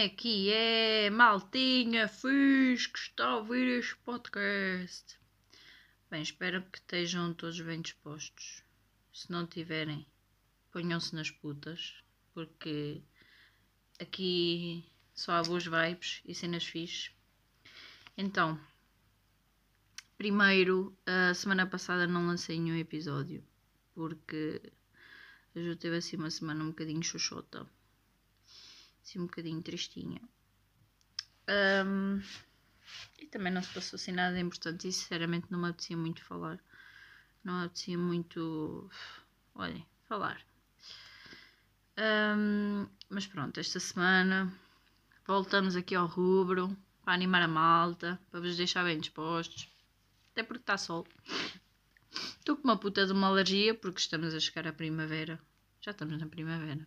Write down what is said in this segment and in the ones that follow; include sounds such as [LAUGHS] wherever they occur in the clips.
é que é, maltinha, fiz que está a ouvir este podcast. Bem, espero que estejam todos bem dispostos. Se não tiverem, ponham-se nas putas, porque aqui só há boas vibes e cenas fixes. Então, primeiro, a semana passada não lancei nenhum episódio, porque eu teve assim uma semana um bocadinho xoxota assim um bocadinho tristinha. Um, e também não se passou assim nada importante e sinceramente não me apetecia muito falar. Não me apetecia muito. Olhem, falar. Um, mas pronto, esta semana voltamos aqui ao rubro para animar a malta, para vos deixar bem dispostos. Até porque está sol. Estou com uma puta de uma alergia porque estamos a chegar à primavera. Já estamos na primavera.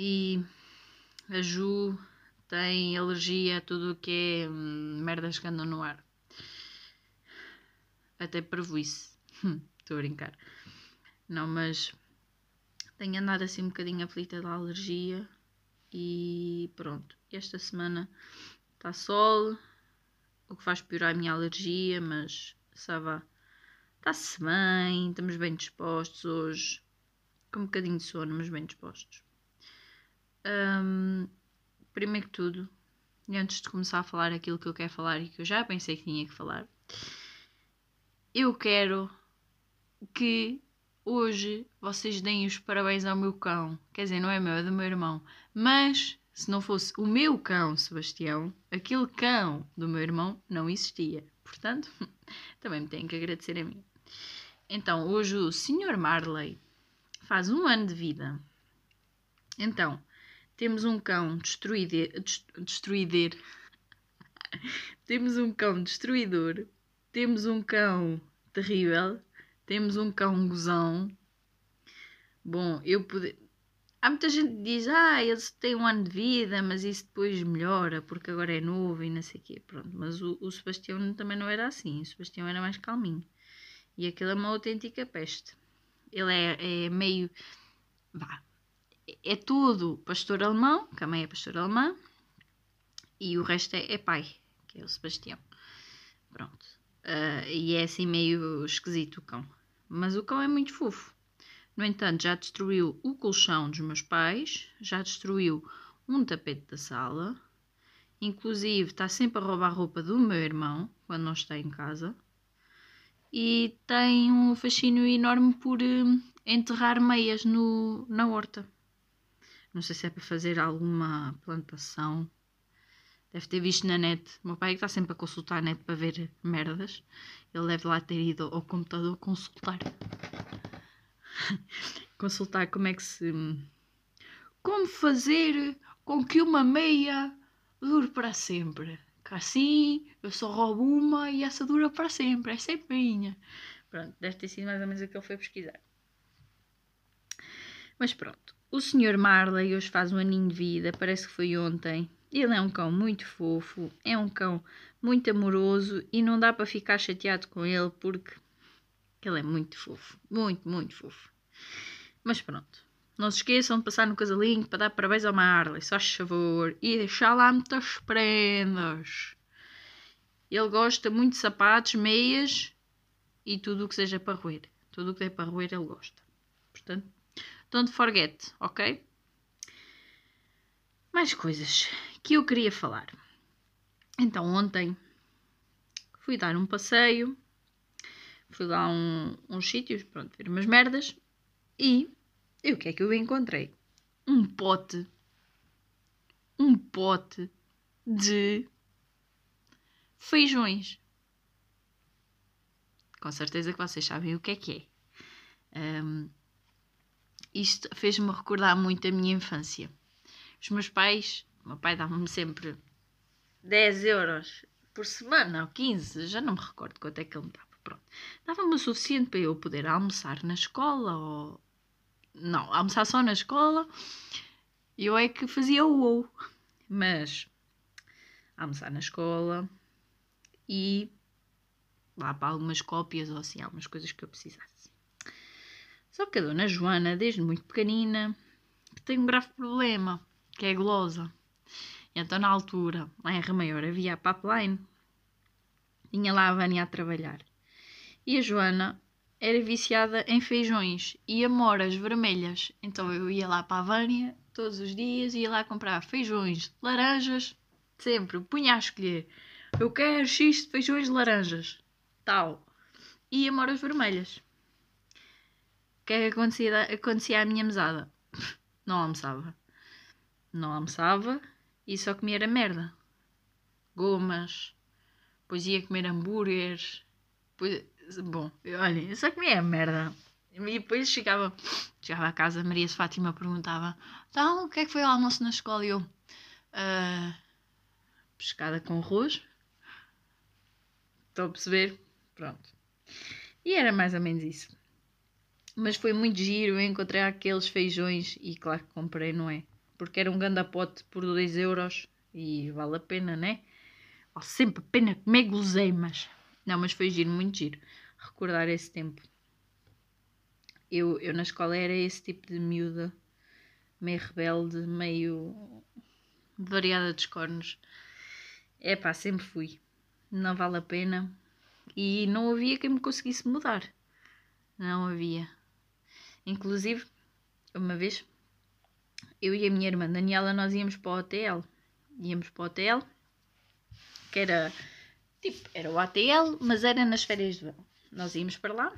E a Ju tem alergia a tudo o que é hum, merdas que andam no ar. Até prejuízo. Estou a brincar. Não, mas tenho andado assim um bocadinho aflita da alergia. E pronto. Esta semana está sol, o que faz piorar a minha alergia, mas sabe, está-se bem, estamos bem dispostos hoje. Com um bocadinho de sono, mas bem dispostos. Um, primeiro que tudo, e antes de começar a falar aquilo que eu quero falar e que eu já pensei que tinha que falar, eu quero que hoje vocês deem os parabéns ao meu cão. Quer dizer, não é meu, é do meu irmão. Mas se não fosse o meu cão, Sebastião, aquele cão do meu irmão não existia. Portanto, [LAUGHS] também me têm que agradecer a mim. Então, hoje o Sr. Marley faz um ano de vida. Então, temos um cão destruíder. destruíder. temos um cão destruidor. Temos um cão terrível. Temos um cão gozão. Bom, eu poder. Há muita gente que diz, ah, ele tem um ano de vida, mas isso depois melhora, porque agora é novo e não sei o quê. Pronto, mas o, o Sebastião também não era assim. O Sebastião era mais calminho. E aquilo é uma autêntica peste. Ele é, é meio. Vá, é tudo pastor alemão, que a mãe é pastor alemã, e o resto é, é pai, que é o Sebastião. Pronto. Uh, e é assim meio esquisito o cão. Mas o cão é muito fofo. No entanto, já destruiu o colchão dos meus pais, já destruiu um tapete da sala, inclusive está sempre a roubar a roupa do meu irmão quando não está em casa. E tem um fascínio enorme por uh, enterrar meias no, na horta. Não sei se é para fazer alguma plantação. Deve ter visto na net. O meu pai está sempre a consultar a net para ver merdas. Ele deve lá ter ido ao computador consultar. [LAUGHS] consultar como é que se. Como fazer com que uma meia dure para sempre. Que assim eu só roubo uma e essa dura para sempre. É minha. Pronto, deve ter sido mais ou menos o que ele foi pesquisar. Mas pronto. O Sr. Marley hoje faz um aninho de vida, parece que foi ontem. Ele é um cão muito fofo, é um cão muito amoroso e não dá para ficar chateado com ele porque ele é muito fofo, muito, muito fofo. Mas pronto, não se esqueçam de passar no casalinho para dar parabéns ao Marley, só favor, e deixar lá muitas prendas. Ele gosta muito de sapatos, meias e tudo o que seja para roer. Tudo o que é para roer ele gosta. Portanto, Don't forget, ok? Mais coisas que eu queria falar. Então, ontem fui dar um passeio, fui lá a um, uns sítios, pronto, ver umas merdas e, e o que é que eu encontrei? Um pote, um pote de feijões. Com certeza que vocês sabem o que é que é. Um, isto fez-me recordar muito a minha infância. Os meus pais, o meu pai dava-me sempre 10 euros por semana ou 15, já não me recordo quanto é que ele me dava. Pronto. Dava-me o suficiente para eu poder almoçar na escola ou. Não, almoçar só na escola. Eu é que fazia o ou. Mas almoçar na escola e lá para algumas cópias ou assim, algumas coisas que eu precisasse. Só que a dona Joana, desde muito pequenina, tem um grave problema, que é a gulosa. Então, na altura, lá em Remaior, havia a pipeline. Tinha lá a Vânia a trabalhar. E a Joana era viciada em feijões e amoras vermelhas. Então eu ia lá para a Vânia todos os dias, ia lá comprar feijões, laranjas, sempre, punha a escolher. Eu quero X de feijões de laranjas, tal. E amoras vermelhas. Que é que acontecia, acontecia à minha mesada? Não almoçava. Não almoçava e só comia era merda. Gomas, depois ia comer hambúrgueres, depois Bom, olha, só comia merda. E depois chegava, chegava a casa, Maria de Fátima perguntava: Então, o que é que foi o almoço na escola? E eu: uh, Pescada com arroz. Estou a perceber? Pronto. E era mais ou menos isso. Mas foi muito giro. Eu encontrei aqueles feijões e, claro que comprei, não é? Porque era um gandapote por 2 euros e vale a pena, né? Vale sempre a pena comer guloseimas. Não, mas foi giro, muito giro. Recordar esse tempo. Eu, eu na escola era esse tipo de miúda, meio rebelde, meio variada dos cornos. É pá, sempre fui. Não vale a pena. E não havia quem me conseguisse mudar. Não havia. Inclusive, uma vez, eu e a minha irmã Daniela, nós íamos para o hotel. Íamos para o hotel, que era Tipo, era o ATL, mas era nas férias de verão. Nós íamos para lá,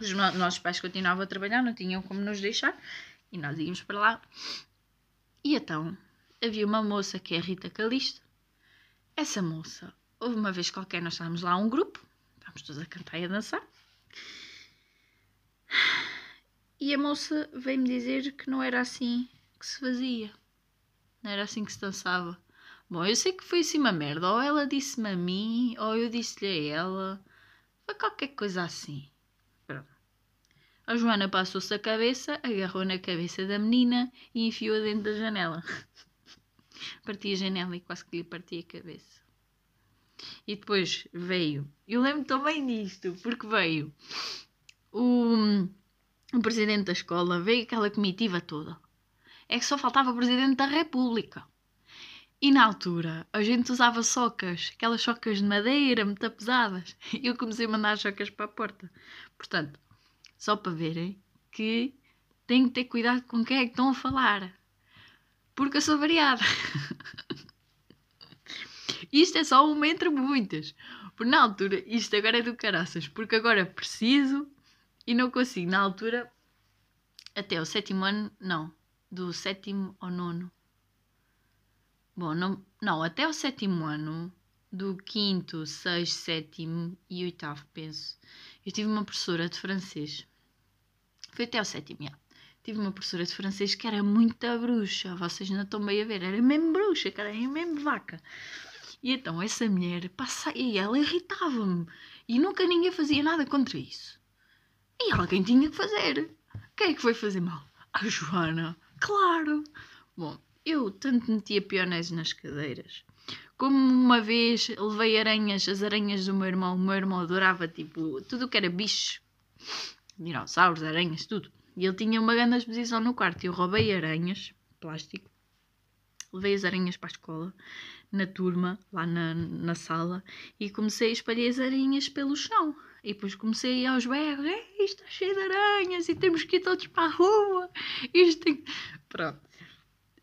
os nossos pais continuavam a trabalhar, não tinham como nos deixar, e nós íamos para lá. E então, havia uma moça que é a Rita Calisto. Essa moça, houve uma vez qualquer, nós estávamos lá um grupo, estávamos todos a cantar e a dançar. E a moça veio-me dizer que não era assim que se fazia, não era assim que se dançava. Bom, eu sei que foi assim uma merda. Ou ela disse-me a mim, ou eu disse-lhe a ela. Foi qualquer coisa assim. Pronto. A Joana passou-se a cabeça, agarrou na cabeça da menina e enfiou-a dentro da janela. [LAUGHS] parti a janela e quase que lhe parti a cabeça. E depois veio. Eu lembro também disto, porque veio o, o presidente da escola, veio aquela comitiva toda. É que só faltava o presidente da República. E na altura a gente usava socas, aquelas socas de madeira muito pesadas. E [LAUGHS] eu comecei a mandar socas para a porta. Portanto, só para verem que tenho que ter cuidado com quem é que estão a falar. Porque eu sou variada. [LAUGHS] isto é só uma entre muitas. Por na altura, isto agora é do caraças. Porque agora preciso e não consigo. Na altura, até o sétimo ano, não. Do sétimo ao nono Bom, não, não, até o sétimo ano, do quinto, sexto, sétimo e oitavo, penso, eu tive uma professora de francês. Foi até o sétimo, já. Tive uma professora de francês que era muita bruxa. Vocês não estão bem a ver. Era mesmo bruxa, cara, era mesmo vaca. E então essa mulher, passa, e ela irritava-me. E nunca ninguém fazia nada contra isso. E alguém tinha que fazer. Quem é que foi fazer mal? A Joana. Claro. Bom, eu tanto metia pionéis nas cadeiras. Como uma vez levei aranhas, as aranhas do meu irmão. O meu irmão adorava, tipo, tudo que era bicho. Dinossauros, aranhas, tudo. E ele tinha uma grande exposição no quarto. Eu roubei aranhas, plástico. Levei as aranhas para a escola, na turma, lá na, na sala. E comecei a espalhar as aranhas pelo chão. E depois comecei a ir aos berros. Isto está cheio de aranhas e temos que ir todos para a rua. Isto tem... Pronto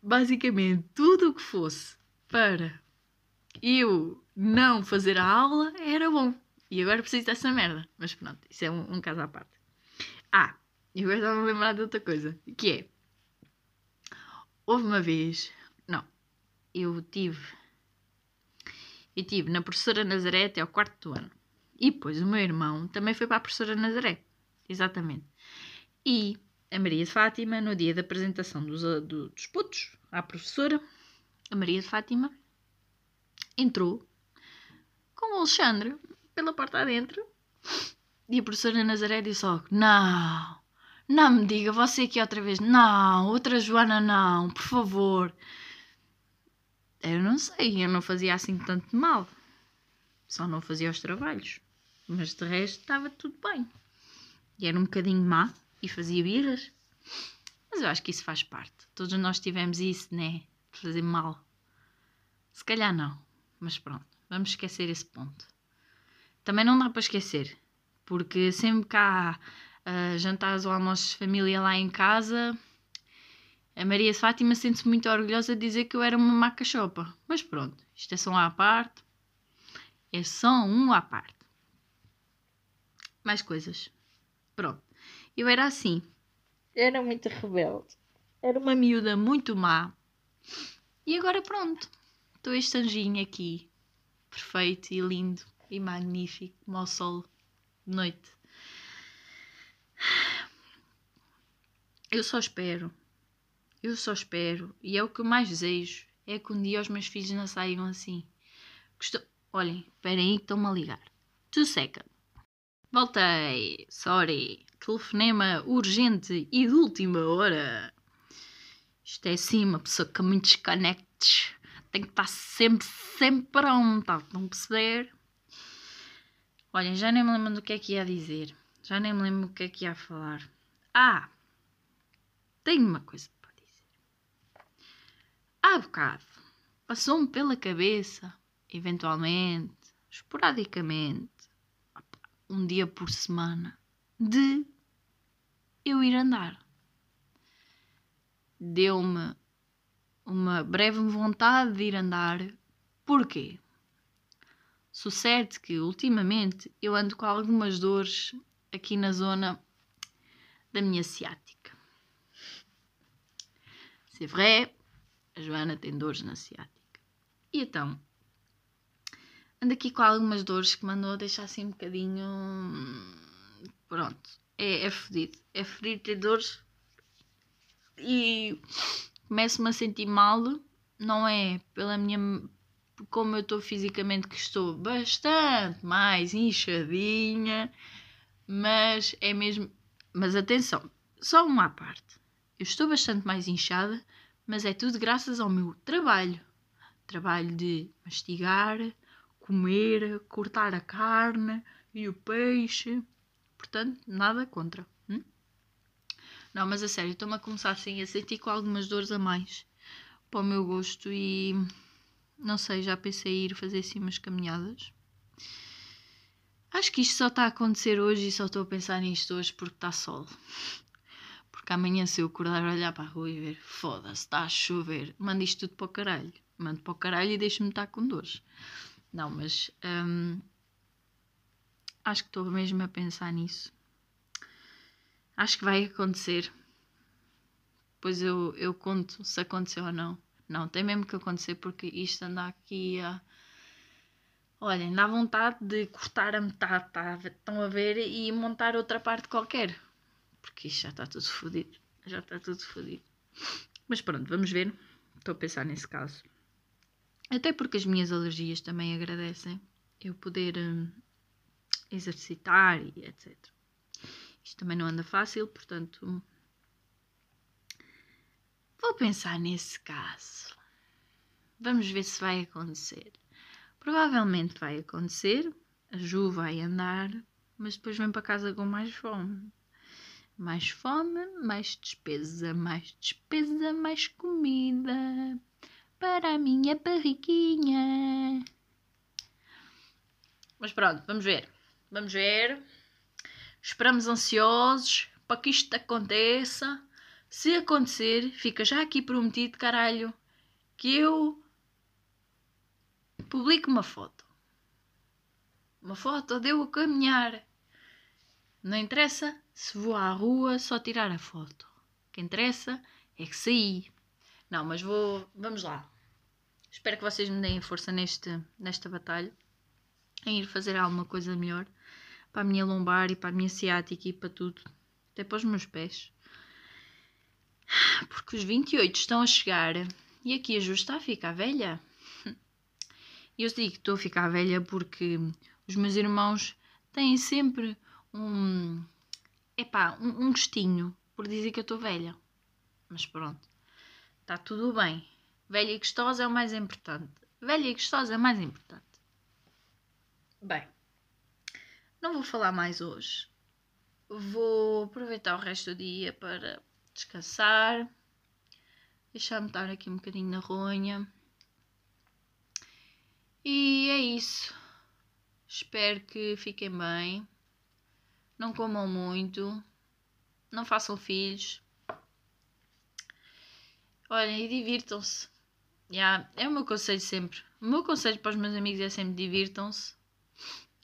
basicamente tudo o que fosse para eu não fazer a aula era bom. E agora preciso dessa merda. Mas pronto, isso é um, um caso à parte. Ah, e agora estava a lembrar de outra coisa. Que é. Houve uma vez. Não. Eu tive. Eu tive na professora Nazaré até ao quarto ano. E depois o meu irmão também foi para a professora Nazaré. Exatamente. E a Maria de Fátima, no dia da apresentação dos, dos putos à professora, a Maria de Fátima entrou com o Alexandre pela porta adentro e a professora Nazaré disse logo: Não, não me diga, você aqui outra vez, não, outra Joana, não, por favor. Eu não sei, eu não fazia assim tanto mal, só não fazia os trabalhos, mas de resto estava tudo bem. E era um bocadinho má, e fazia birras. Mas eu acho que isso faz parte. Todos nós tivemos isso, né? De fazer mal. Se calhar não, mas pronto, vamos esquecer esse ponto. Também não dá para esquecer, porque sempre que há uh, jantares ou almoços de família lá em casa, a Maria Fátima sente-se muito orgulhosa de dizer que eu era uma macachopa. Mas pronto, isto é só à parte. É só um à parte. Mais coisas. Pronto. Eu era assim. Era muito rebelde. Era uma miúda muito má. E agora pronto. Estou este anjinho aqui. Perfeito e lindo e magnífico, como ao sol de noite. Eu só espero. Eu só espero. E é o que eu mais desejo. É que um dia os meus filhos não saiam assim. Estou... Olhem, esperem aí que estão-me a ligar. Two seconds. Voltei. Sorry. Telefonema urgente e de última hora. Isto é assim, uma pessoa que me desconecte. Tem que estar sempre, sempre pronta. Estão a perceber? Olhem, já nem me lembro do que é que ia dizer. Já nem me lembro o que é que ia falar. Ah! Tenho uma coisa para dizer. Há bocado passou-me pela cabeça, eventualmente, esporadicamente, um dia por semana, de eu ir andar. Deu-me uma breve vontade de ir andar. Porquê? Sucede que ultimamente eu ando com algumas dores aqui na zona da minha ciática. C'est vrai, a Joana tem dores na ciática. E então, ando aqui com algumas dores que mandou deixar assim um bocadinho. Pronto, é, é fedido. É fedido ter dores e começo-me a sentir mal. Não é pela minha. Como eu estou fisicamente, que estou bastante mais inchadinha, mas é mesmo. Mas atenção, só uma à parte. Eu estou bastante mais inchada, mas é tudo graças ao meu trabalho. Trabalho de mastigar, comer, cortar a carne e o peixe. Portanto, nada contra. Hum? Não, mas a sério, estou-me a começar assim a sentir com algumas dores a mais para o meu gosto e não sei, já pensei em ir fazer assim umas caminhadas. Acho que isto só está a acontecer hoje e só estou a pensar nisto hoje porque está sol. Porque amanhã se eu acordar olhar para a rua e ver, foda-se, está a chover, mando isto tudo para o caralho. Mando para o caralho e deixo-me estar com dores. Não, mas hum, acho que estou mesmo a pensar nisso. Acho que vai acontecer. Pois eu, eu conto se aconteceu ou não. Não, tem mesmo que acontecer porque isto anda aqui a. Olhem, dá vontade de cortar a metade, tá? estão a ver, e montar outra parte qualquer. Porque isto já está tudo fodido. Já está tudo fodido. Mas pronto, vamos ver. Estou a pensar nesse caso. Até porque as minhas alergias também agradecem eu poder hum, exercitar e etc. Isto também não anda fácil, portanto. Vou pensar nesse caso. Vamos ver se vai acontecer. Provavelmente vai acontecer. A Ju vai andar, mas depois vem para casa com mais fome. Mais fome, mais despesa, mais despesa, mais comida para a minha barriguinha. Mas pronto, vamos ver. Vamos ver. Esperamos ansiosos para que isto aconteça. Se acontecer, fica já aqui prometido, caralho, que eu publico uma foto. Uma foto de eu a caminhar. Não interessa se vou à rua só tirar a foto. O que interessa é que saí. Não, mas vou. Vamos lá. Espero que vocês me deem força neste, nesta batalha. Em ir fazer alguma coisa melhor para a minha lombar e para a minha ciática e para tudo. Até para os meus pés. Porque os 28 estão a chegar e aqui a Ju está a ficar velha. E eu digo que estou a ficar velha porque os meus irmãos têm sempre um. Epá, um, um gostinho por dizer que eu estou velha. Mas pronto, está tudo bem. Velha e gostosa é o mais importante. Velha e gostosa é o mais importante. Bem, não vou falar mais hoje. Vou aproveitar o resto do dia para descansar, deixar-me estar aqui um bocadinho na ronha é isso. Espero que fiquem bem. Não comam muito. Não façam filhos. Olhem e divirtam-se. Yeah, é o meu conselho sempre. O meu conselho para os meus amigos é sempre divirtam-se.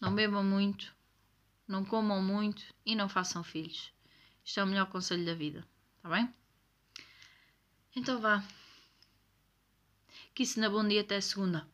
Não bebam muito. Não comam muito e não façam filhos. Isto é o melhor conselho da vida. Está bem? Então vá. Que isso na bom dia até segunda.